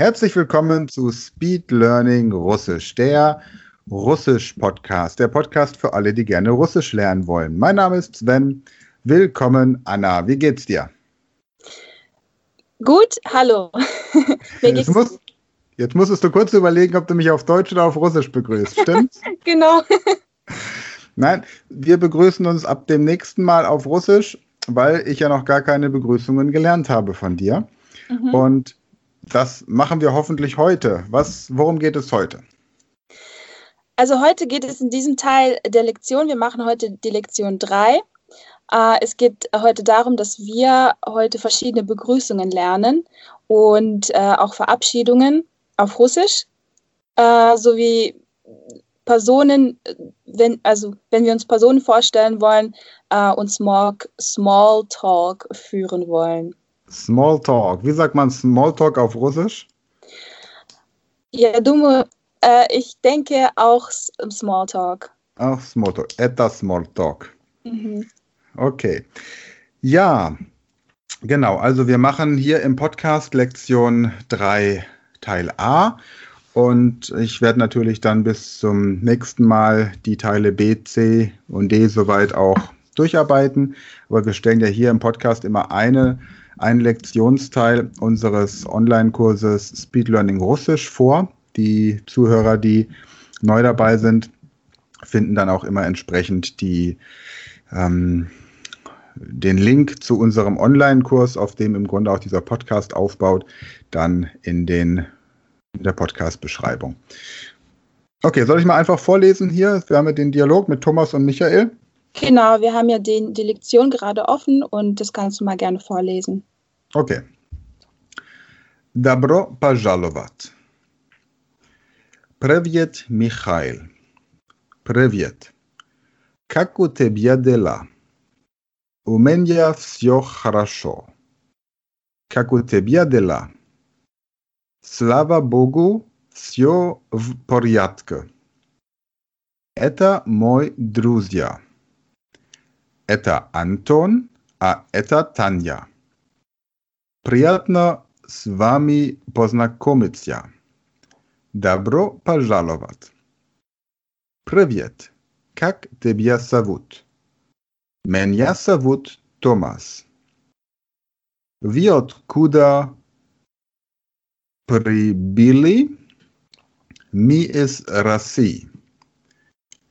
Herzlich willkommen zu Speed Learning Russisch, der Russisch-Podcast, der Podcast für alle, die gerne Russisch lernen wollen. Mein Name ist Sven. Willkommen, Anna. Wie geht's dir? Gut, hallo. Jetzt, muss, jetzt musstest du kurz überlegen, ob du mich auf Deutsch oder auf Russisch begrüßt, stimmt's? genau. Nein, wir begrüßen uns ab dem nächsten Mal auf Russisch, weil ich ja noch gar keine Begrüßungen gelernt habe von dir. Mhm. Und das machen wir hoffentlich heute. Was, worum geht es heute? Also heute geht es in diesem Teil der Lektion, wir machen heute die Lektion 3. Äh, es geht heute darum, dass wir heute verschiedene Begrüßungen lernen und äh, auch Verabschiedungen auf Russisch, äh, sowie Personen, wenn, also wenn wir uns Personen vorstellen wollen und Small Talk führen wollen. Smalltalk. Wie sagt man Smalltalk auf Russisch? Ja, думаю, äh, ich denke auch Smalltalk. Auch Smalltalk. Etwas Smalltalk. Mhm. Okay. Ja, genau. Also wir machen hier im Podcast Lektion 3 Teil A. Und ich werde natürlich dann bis zum nächsten Mal die Teile B, C und D soweit auch durcharbeiten. Aber wir stellen ja hier im Podcast immer eine einen Lektionsteil unseres Online-Kurses Speed Learning Russisch vor. Die Zuhörer, die neu dabei sind, finden dann auch immer entsprechend die, ähm, den Link zu unserem Online-Kurs, auf dem im Grunde auch dieser Podcast aufbaut, dann in, den, in der Podcast-Beschreibung. Okay, soll ich mal einfach vorlesen hier? Wir haben ja den Dialog mit Thomas und Michael. Genau, wir haben ja den, die Lektion gerade offen und das kannst du mal gerne vorlesen. Okay. Добро пожаловать. Привет, Михаил. Привет. Как у тебя дела? У меня все хорошо. Как у тебя дела? Слава Богу, все в порядке. Это мой друзья. Это Антон, а это Таня. Приятно с вами познакомиться. Добро пожаловать. Привет. Как тебя зовут? Меня зовут Томас. Вы откуда прибыли? Мы из России.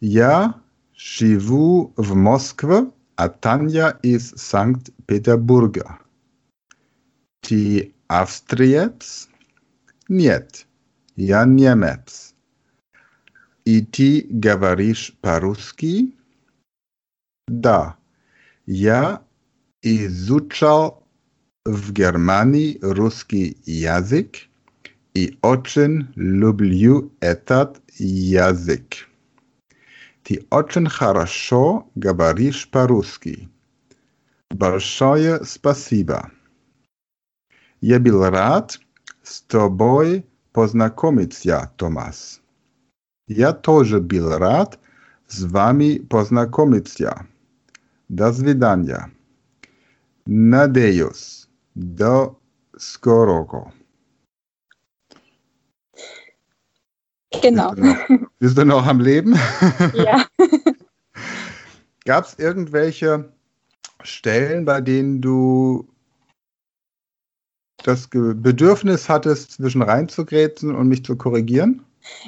Я живу в Москве, Atanja ist Sankt Peterburger. Czy Austriec? Niet. Ja Niemec. I ty gawarisz paruski? Da. Ja izuczał w Germanii ruski język i oczyn lubił etat język. Ты очень хорошо говоришь по-русски. Большое спасибо. Я был рад с тобой познакомиться, Томас. Я тоже был рад с вами познакомиться. До свидания. Надеюсь, до скорого. Genau. Noch, bist du noch am Leben? Ja. Gab es irgendwelche Stellen, bei denen du das Bedürfnis hattest, zwischen reinzugrätschen und mich zu korrigieren?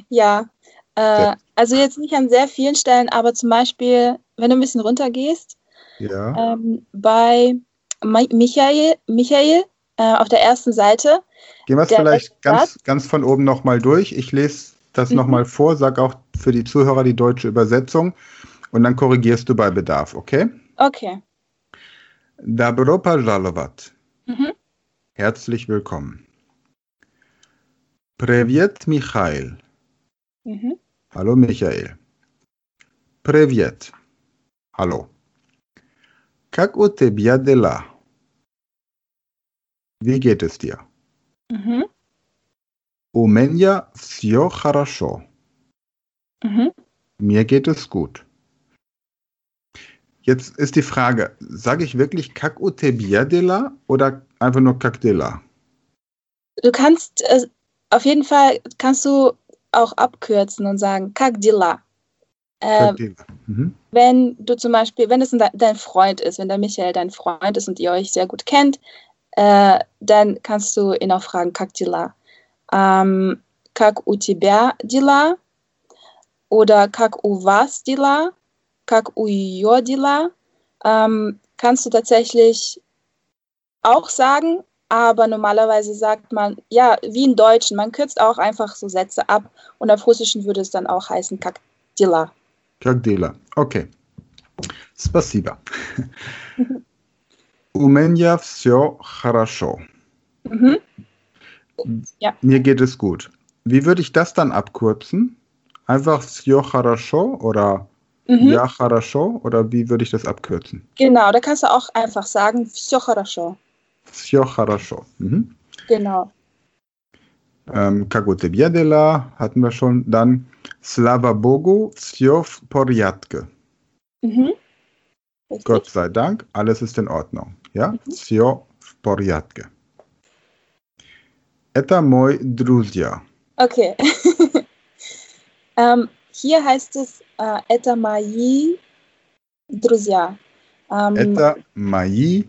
Ja, äh, also jetzt nicht an sehr vielen Stellen, aber zum Beispiel, wenn du ein bisschen runtergehst, ja. ähm, bei Michael, Michael äh, auf der ersten Seite. Gehen wir es vielleicht ganz, ganz von oben nochmal durch. Ich lese das mhm. nochmal vor, sag auch für die Zuhörer die deutsche Übersetzung und dann korrigierst du bei Bedarf, okay? Okay. Добро пожаловать. Mhm. Herzlich willkommen. Привет, Michael. Mhm. Hallo, Michael. Привет. Hallo. Как у тебя дела? Wie geht es dir? Mhm. У меня все хорошо. Mhm. Mir geht es gut. Jetzt ist die Frage, sage ich wirklich Kakutebia de la oder einfach nur Kakdela? Du kannst, äh, auf jeden Fall kannst du auch abkürzen und sagen, как дела? Äh, mhm. Wenn du zum Beispiel, wenn es dein Freund ist, wenn der Michael dein Freund ist und ihr euch sehr gut kennt, äh, dann kannst du ihn auch fragen, как дела? Ähm, как у тебя дела? Oder как у вас дела? Как у ее дела? Ähm, kannst du tatsächlich auch sagen, aber normalerweise sagt man, ja, wie im Deutschen, man kürzt auch einfach so Sätze ab und auf Russischen würde es dann auch heißen как дела. Как дела, okay. Спасибо. У меня все хорошо. Mhm. Ja. Mir geht es gut. Wie würde ich das dann abkürzen? Einfach Sjocharasho oder mhm. Ja oder wie würde ich das abkürzen? Genau, da kannst du auch einfach sagen Sjocharasho. Sjocharasho. Mhm. Genau. Ähm, Kagote Biadela hatten wir schon. Dann Slava Bogu, Sjof Poriatke. Mhm. Gott sei Dank, alles ist in Ordnung. Ja, mhm. Sio Poriatke. Это мой друзья. Okay. ähm, hier heißt es äh, Это мои друзья. Ähm, Это мои.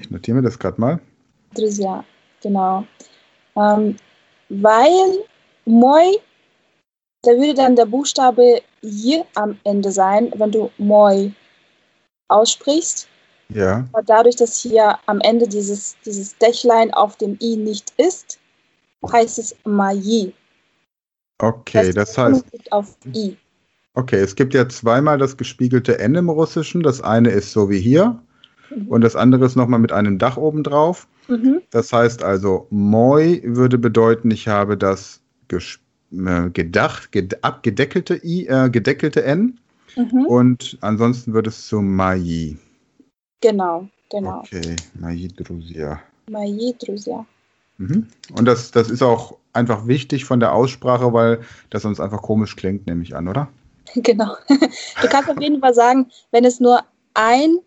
Ich notiere mir das gerade mal. Друзья, genau. Ähm, weil moi, da würde dann der Buchstabe J am Ende sein, wenn du moi aussprichst. Ja. Aber dadurch, dass hier am Ende dieses, dieses Dächlein auf dem I nicht ist, heißt es Maji. Okay, das, das heißt. Auf I. Okay, es gibt ja zweimal das gespiegelte N im Russischen. Das eine ist so wie hier mhm. und das andere ist nochmal mit einem Dach oben drauf. Mhm. Das heißt also, moi würde bedeuten, ich habe das äh, gedacht, ged abgedeckelte I, äh, gedeckelte N. Mhm. Und ansonsten würde es zu Mai. Genau, genau. Okay, Moji Drusia. Moji Drusia. Mhm. Und das, das ist auch einfach wichtig von der Aussprache, weil das sonst einfach komisch klingt, nehme ich an, oder? Genau. Du kannst auf jeden Fall sagen, wenn es nur ein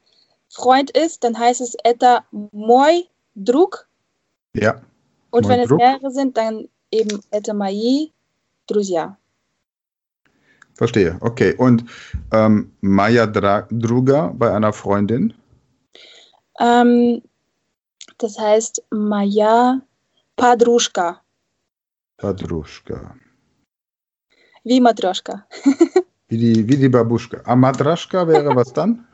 Freund ist, dann heißt es etta Moi druk. Ja. Und moi wenn druk. es mehrere sind, dann eben etta Mai Drusia. Verstehe. Okay. Und ähm, Maya Druga bei einer Freundin? Ähm, das heißt Maya Padruschka. Padruschka. Wie Matroschka. wie, die, wie die Babuschka. Ah, Matroschka wäre was dann?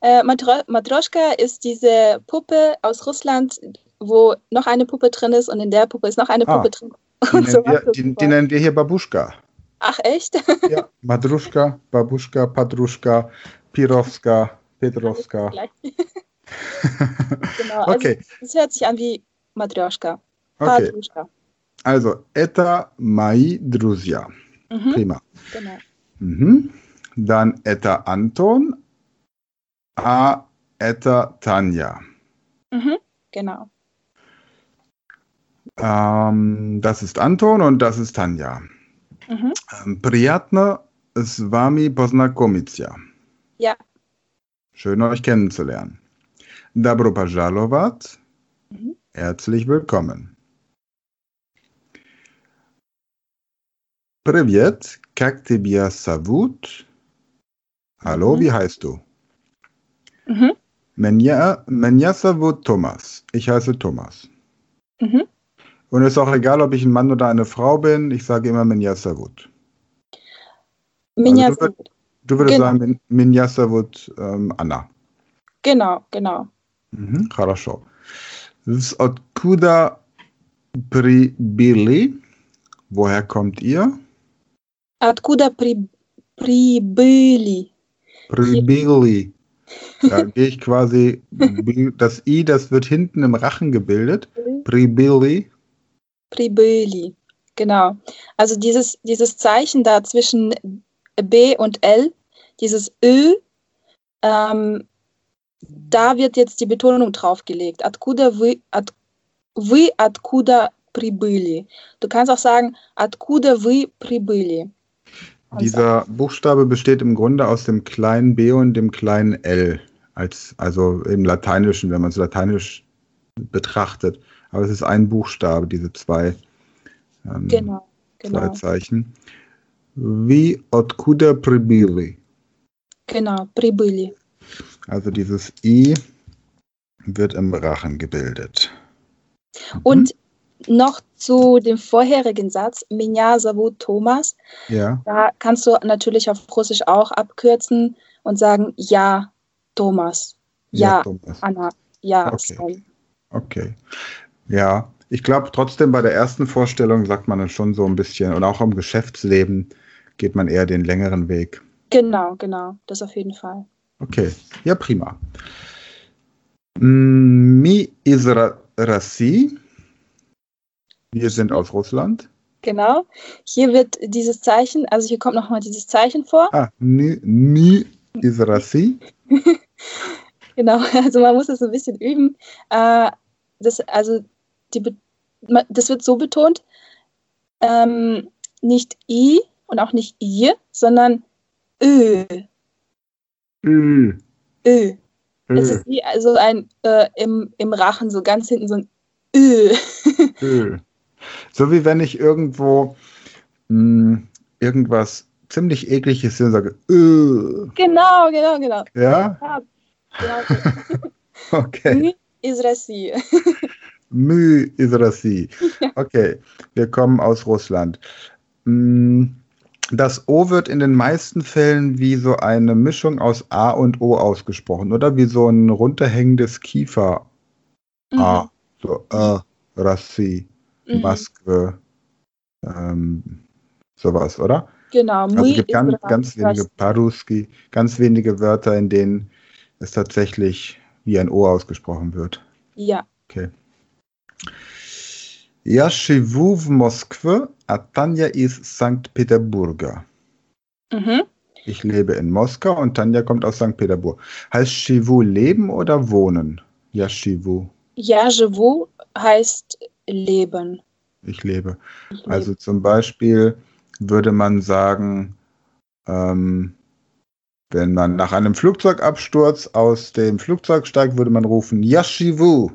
äh, Matro Matroschka ist diese Puppe aus Russland, wo noch eine Puppe drin ist und in der Puppe ist noch eine Puppe ah, drin. Die, nennen, so wir, die, die nennen wir hier Babuschka. Ach, echt? ja, Madruschka, Babuschka, Padruschka, Pirovska, Petrovska. genau, also okay. es hört sich an wie Matryoshka. Okay. Also, это мои друзья. Mhm. Prima. Genau. Mhm. Dann это Anton, a это Tanja. Mhm. Genau. Ähm, das ist Anton und das ist Tanja. Mhm. Приятно с вами познакомиться. Ja. Schön euch kennenzulernen. Добро пожаловать. Mhm. Herzlich willkommen. Привет, как тебя зовут? Hallo, mhm. wie heißt du? Mhm. Меня, меня зовут Thomas. Ich heiße Thomas. Mhm. Und es ist auch egal, ob ich ein Mann oder eine Frau bin, ich sage immer Minyasavut. Minyasavut. Also du, du würdest genau. sagen Minyasavut ähm, Anna. Genau, genau. Mhm, хорошо. Откуда прибыли? Woher kommt ihr? Откуда при, прибыли? Прибыли. Da gehe ich quasi, das I, das wird hinten im Rachen gebildet. Pribili. Pribili, genau. Also dieses, dieses Zeichen da zwischen B und L, dieses Ö, ähm, da wird jetzt die Betonung draufgelegt. Откуда вы, от, вы откуда прибыли. Du kannst auch sagen, откуда вы прибыли. Dieser Buchstabe besteht im Grunde aus dem kleinen b und dem kleinen l, als, also im Lateinischen, wenn man es lateinisch betrachtet. Aber es ist ein Buchstabe, diese zwei, ähm, Genau, zwei genau, Zeichen. Wie откуда прибыли? genau. Прибыли. Also dieses I wird im Rachen gebildet. Mhm. Und noch zu dem vorherigen Satz, Minya Savut Thomas. Ja. Da kannst du natürlich auf Russisch auch abkürzen und sagen, ja, Thomas. Ja, ja Thomas. Anna. Ja, okay. Okay. Ja, ich glaube trotzdem bei der ersten Vorstellung sagt man dann schon so ein bisschen und auch im Geschäftsleben geht man eher den längeren Weg. Genau, genau, das auf jeden Fall. Okay, ja prima. Mm, mi is Rassi. Wir sind aus Russland. Genau. Hier wird dieses Zeichen, also hier kommt nochmal dieses Zeichen vor. Ah, mi, mi is genau, also man muss es ein bisschen üben. Äh, das, also die, das wird so betont, ähm, nicht i und auch nicht i, sondern ö. Ö. Ö. Ö. Es ist wie also ein äh, im, im Rachen, so ganz hinten so ein Ö. Ö. So wie wenn ich irgendwo mh, irgendwas ziemlich ekliges sehe und sage Ö. Genau, genau, genau. Ja? ja genau. okay. Mü ist Mü Israsi. Okay, wir kommen aus Russland. Mh, das O wird in den meisten Fällen wie so eine Mischung aus A und O ausgesprochen, oder? Wie so ein runterhängendes Kiefer. Mhm. A. So, äh, Rassi, mhm. Maske, ähm, sowas, oder? Genau. Also es gibt ganz, ganz wenige Paruski, ganz wenige Wörter, in denen es tatsächlich wie ein O ausgesprochen wird. Ja. Okay. Я живу в Москве, а Tanja ist St. Peterburger. mhm. Ich lebe in Moskau und Tanja kommt aus St. Peterburg. Heißt живу leben oder wohnen? Ja, живу. Я живу heißt leben. Ich lebe. Ich lebe. Also zum Beispiel würde man sagen, ähm, wenn man nach einem Flugzeugabsturz aus dem Flugzeug steigt, würde man rufen, Ja, живу.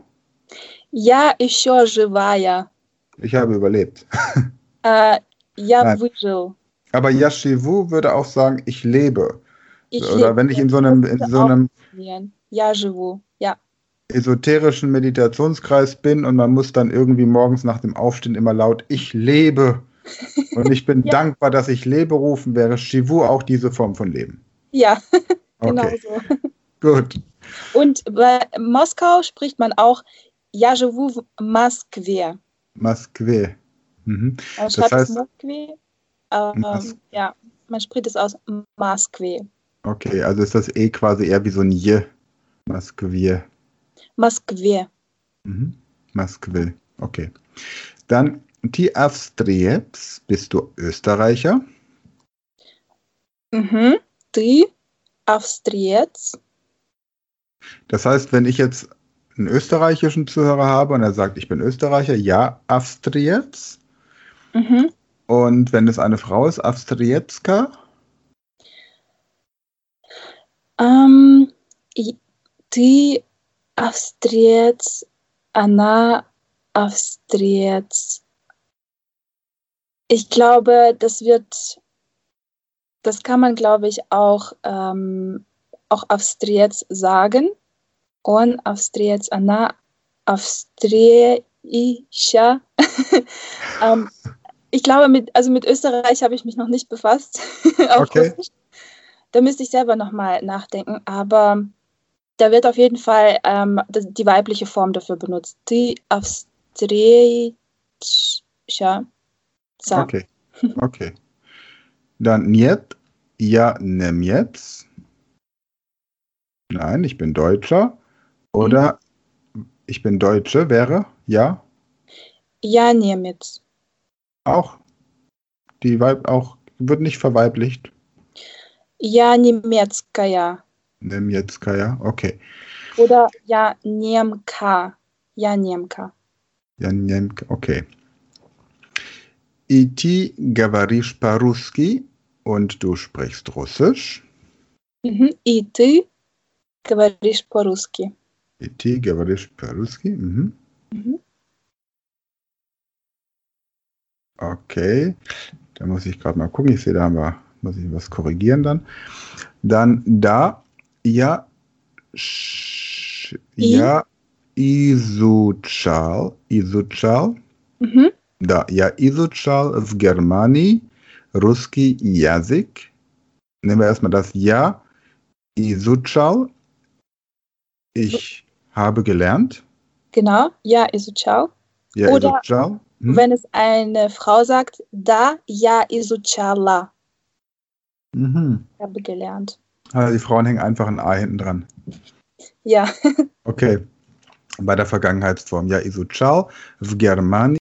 Я еще живая. Ich habe überlebt. Äh, ja, Vigil. Aber Yashivu würde auch sagen, ich lebe. Ich Oder lebe. wenn ich in so einem, in so einem Yashivu, ja. esoterischen Meditationskreis bin und man muss dann irgendwie morgens nach dem Aufstehen immer laut, ich lebe. Und ich bin ja. dankbar, dass ich lebe rufen, wäre Shivu auch diese Form von Leben. Ja, genau okay. so. Gut. Und bei Moskau spricht man auch Yashivu Maskwer. Moskwe. Mhm. Man das heißt, es Moskwe, aber Mas ja, man spricht es aus Moskwe. Okay, also ist das E quasi eher wie so ein J. Moskwe. Moskwe. Mhm. Moskwe, okay. Dann die Streps, bist du Österreicher? Mhm, Die Streps. Das heißt, wenn ich jetzt einen österreichischen Zuhörer habe und er sagt, ich bin Österreicher, ja, Astrietz. Mhm. Und wenn es eine Frau ist, Astrietzka? Ähm, die Astrietz, Anna Astrietz. Ich glaube, das wird, das kann man, glaube ich, auch, ähm, auch Astrietz sagen Он Австриец, она Австриischer. ähm, ich glaube, mit, also mit Österreich habe ich mich noch nicht befasst. auf Okay. Russisch. Da müsste ich selber nochmal nachdenken, aber da wird auf jeden Fall ähm, das- die weibliche Form dafür benutzt. Die Австрийscher. So. Okay. Okay. Dann Niet, ja, Nemets. Nein, ich bin Deutscher. Oder ich bin Deutsche wäre, ja, Я немец. auch. Die Weib auch wird nicht verweiblicht. Я немецкая. Nemjetskaya, okay. Oder я немка. Я немка. Ja, Nemka, okay. Iti говоришь по-русски und du sprichst Russisch. Mhm. И ты говоришь по-русски. Ити говоришь по-русски. Mhm. Mhm. Okay. Da muss ich gerade mal gucken. Ich sehe, da haben wir, muss ich was korrigieren dann. Dann da, ja, sh, ja, izučal, izučal. Mhm. Da, ja, izučal v Germanii ruski jazyk. Nehmen wir erstmal das Ja, izučal. Ich habe gelernt. Genau, ja, izučal. Ja, Oder- izučal. Hm? Wenn es eine Frau sagt, da, ja, izučala. Mhm. Ich habe gelernt. Also die Frauen hängen einfach ein A hinten dran. Ja. Okay. Bei der Vergangenheitsform. Ja, izučal v Germanii